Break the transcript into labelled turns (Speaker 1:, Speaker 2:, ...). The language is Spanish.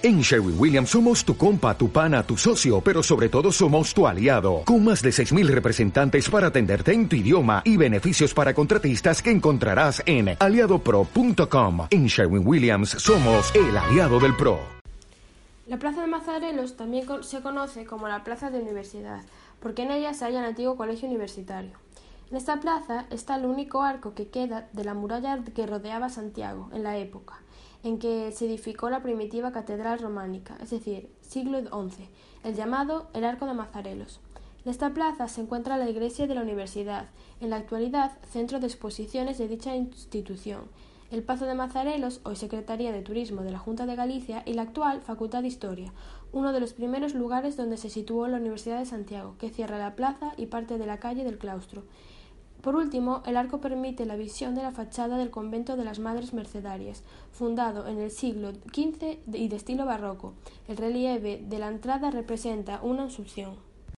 Speaker 1: En Sherwin Williams somos tu compa, tu pana, tu socio, pero sobre todo somos tu aliado, con más de 6.000 representantes para atenderte en tu idioma y beneficios para contratistas que encontrarás en aliadopro.com. En Sherwin Williams somos el aliado del PRO.
Speaker 2: La Plaza de Mazarelos también se conoce como la Plaza de Universidad, porque en ella se halla el antiguo colegio universitario. En esta plaza está el único arco que queda de la muralla que rodeaba Santiago en la época en que se edificó la primitiva catedral románica, es decir, siglo XI, el llamado el Arco de Mazarelos. En esta plaza se encuentra la iglesia de la universidad, en la actualidad centro de exposiciones de dicha institución, el Pazo de Mazarelos, hoy Secretaría de Turismo de la Junta de Galicia, y la actual Facultad de Historia, uno de los primeros lugares donde se situó la Universidad de Santiago, que cierra la plaza y parte de la calle del claustro. Por último, el arco permite la visión de la fachada del convento de las Madres Mercedarias, fundado en el siglo XV y de estilo barroco. El relieve de la entrada representa una Asunción.